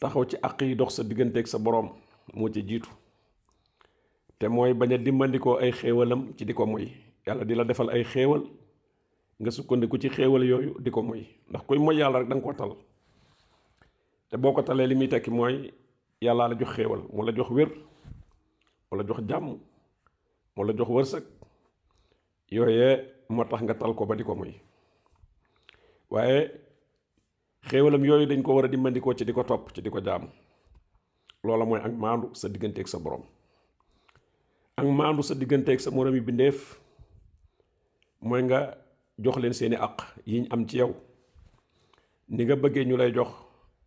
taxaw ci àq yi dox sa digganteeg sa boroom moo ci jiitu te mooy bañ a dimbandikoo ay xéewalam ci di ko moy yàlla di la defal ay xéewal nga sukkandiku ci xéewal yooyu di ko moy ndax kuy moy yàlla rek da nga ko tal te boo ko talee li muy tekki mooy yàllaa la jox xéewal mu la jox wér mu la jox jàmm mu la jox wërsëg yooyee moo tax nga tal ko ba di ko moy waaye xéewalam yooyu dañ ko war a dimbandikoo ci di ko topp ci di ko jaamu loola mooy ak maandu sa digganteeg sa borom ak maandu sa digganteeg sa moroom yi bindeef mooy nga jox leen seeni àq yiñ am ci yow ni nga bëggee ñu lay jox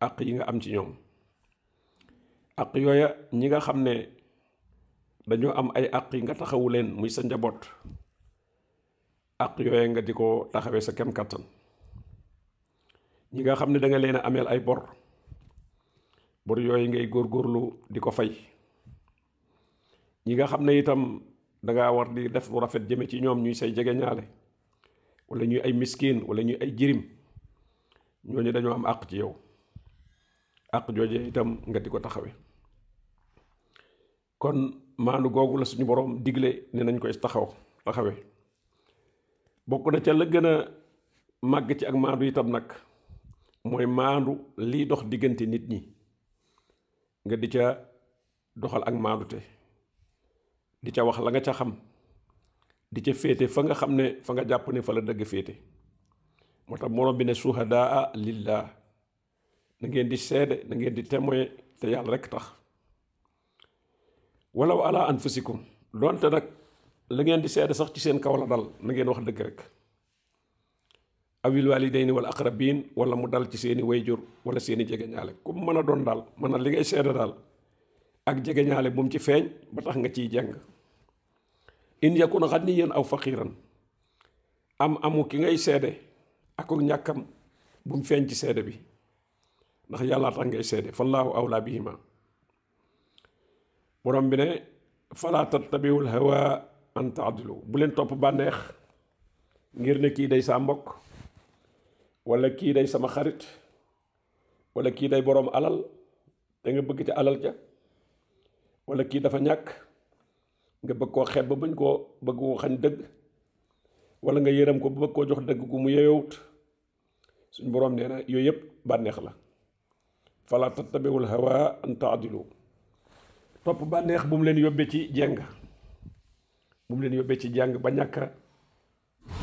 àq yi nga am ci ñoom àq yooya ñi nga xam ne dañoo am ay àq yi nga taxawu leen muy sa njaboot ak yooye nga di ko taxawee sa kem kàttan ñi nga xam ne danga leen a ameel ay bor bor yooyu ngay góor góorlu di ko fay ñi nga xam ne itam danga war di def lu rafet jëme ci ñoom ñuy say jege ñaale wala ñuy ay miskin wala ñuy ay jirim ñooñu dañoo am àq ci yow àq jooje itam nga di ko taxawe kon maandu googu la suñu boroom digle ne nañ koy taxaw taxawee bokk na ca la gën a màgg ci ak maandu itam nag mooy maandu liy dox diggante nit ñi nga di ca doxal ak maandute di ca wax la nga ca xam di ca féete fa nga xam ne fa nga jàpp ne fa la dëgg féete moo tax moroom bi ne suhadaa lillah na ngeen di seede na ngeen di témoin te yàlla rek tax walaw ala anfusikum donte nag la ngeen di seede sax ci seen kaw la dal na ngeen wax dëgg rek awil walidayni wala aqrabin wala mu dal ci seeni wayjur wala seeni jegeñaale ku mën a doon daal mën a li ngay seede daal ak jegeñaale bu mu ci feeñ ba tax nga ciy jàng in yakun ghaniyan aw faqiran am amu ki ngay seede ak ñàkkam bu mu feeñ ci seede bi ndax yàlla tax ngay seede fallaahu awla bihima borom bi ne fala tattabiul hawa an taadilu bu leen topp bànneex ngir ne kii day saa mbokk wala kii day sama xarit wala kii day boroom alal te nga bëgg ca alal ja wala kii dafa ñàkk nga bëgg koo xeeb ba bañ koo bëgg koo xañ dëgg wala nga yërëm ko ba bëgg koo jox dëgg gu mu yeyowut suñ boroom nee na yooyu yëpp bànneex la fala tattabiwul hawa an taadilu topp bànneex bu mu leen yóbbee ci jeng bu mu leen yóbbee ci jàng ba ñàkk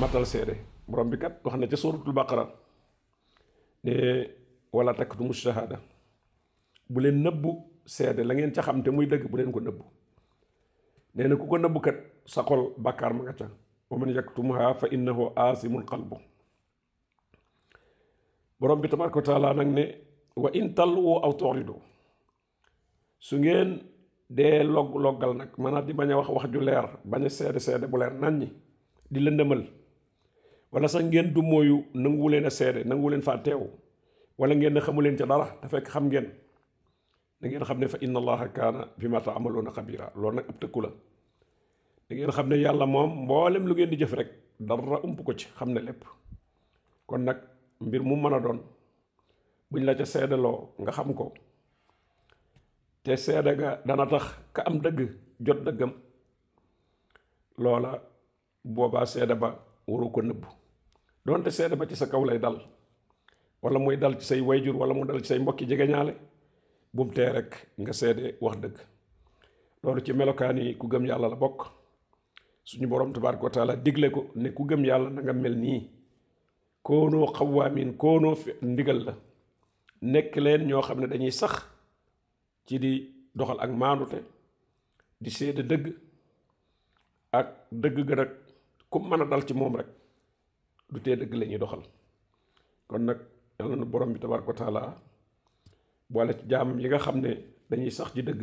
matal seede borom bi kat wax na ca suratul baqara ne wala taktumu shahada bu leen nëbbu seede la ngeen ca xam te muy dëgg bu leen ko nëbbu nee na ku ko nëbbu kat sa xol bàkkaar ma nga ca wa man yaktumuha fa innahu aasimun qalbu borom bi tabaraka wa taala nag ne wa in tallu aw tuuridu su ngeen dee log loggal nag maanaam di bañ a wax wax ju leer bañ a seede seede bu leer nañ ñi di lëndëmal wala sax ngeen du mooyu nanguwu leen a seede nanguwu leen faa teew wala ngeen ne xamu leen ca dara te fekk xam ngeen da ngeen xam ne fa inna allaha kaana bi ma taamaloona xabira loolu nag ab tëkku la da ngeen xam ne yàlla moom mboolem lu ngeen di jëf rek dara ump ko ci xam ne lépp kon nag mbir mu mën a doon buñ la ca seedaloo nga xam ko te seede ga dana tax ka am dëgg jot dëggam loola boobaa seede ba waru ko nëbb doonte seede ba ci sa kaw lay dal wala muy dal ci say wayjur wala mu dal ci say mbokki jegeñaale bu mu tee rek nga seede wax dëgg loolu ci melokaan yi ku gëm yàlla la bokk suñu borom tabaaraka wa taala digle ko ne ku gëm yàlla na nga mel nii koonoo xawaamin koonoo fi ndigal la nekk leen ñoo xam ne dañuy sax ci di doxal ak maanute di seede dëgg ak dëgg ga nag ku mën a dal ci moom rek du tee dëgg lañuy doxal kon nag yàlla na borom bi tabaaraka wa taala boole ci jaamam yi nga xam ne dañuy sax ci dëgg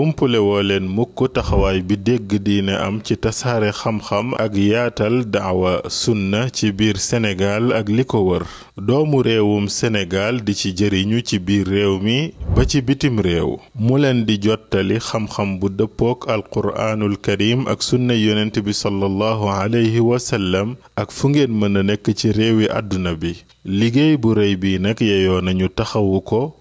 umpule woo leen mukk taxawaay bi dégg diine am ci tasaare xam-xam ak yaatal daawa sunna ci biir Sénégal ak li ko wër doomu réewum Sénégal di ci jëriñu ci biir réew mi ba ci bitim réew mu leen di jottali xam-xam bu dëppook alquraanul karim ak sunna yonent bi sallallahu alayhi wa sallam ak fu ngeen mën a nekk ci réewi àdduna bi liggéey bu rëy bi nag yeyoo nañu taxawu ko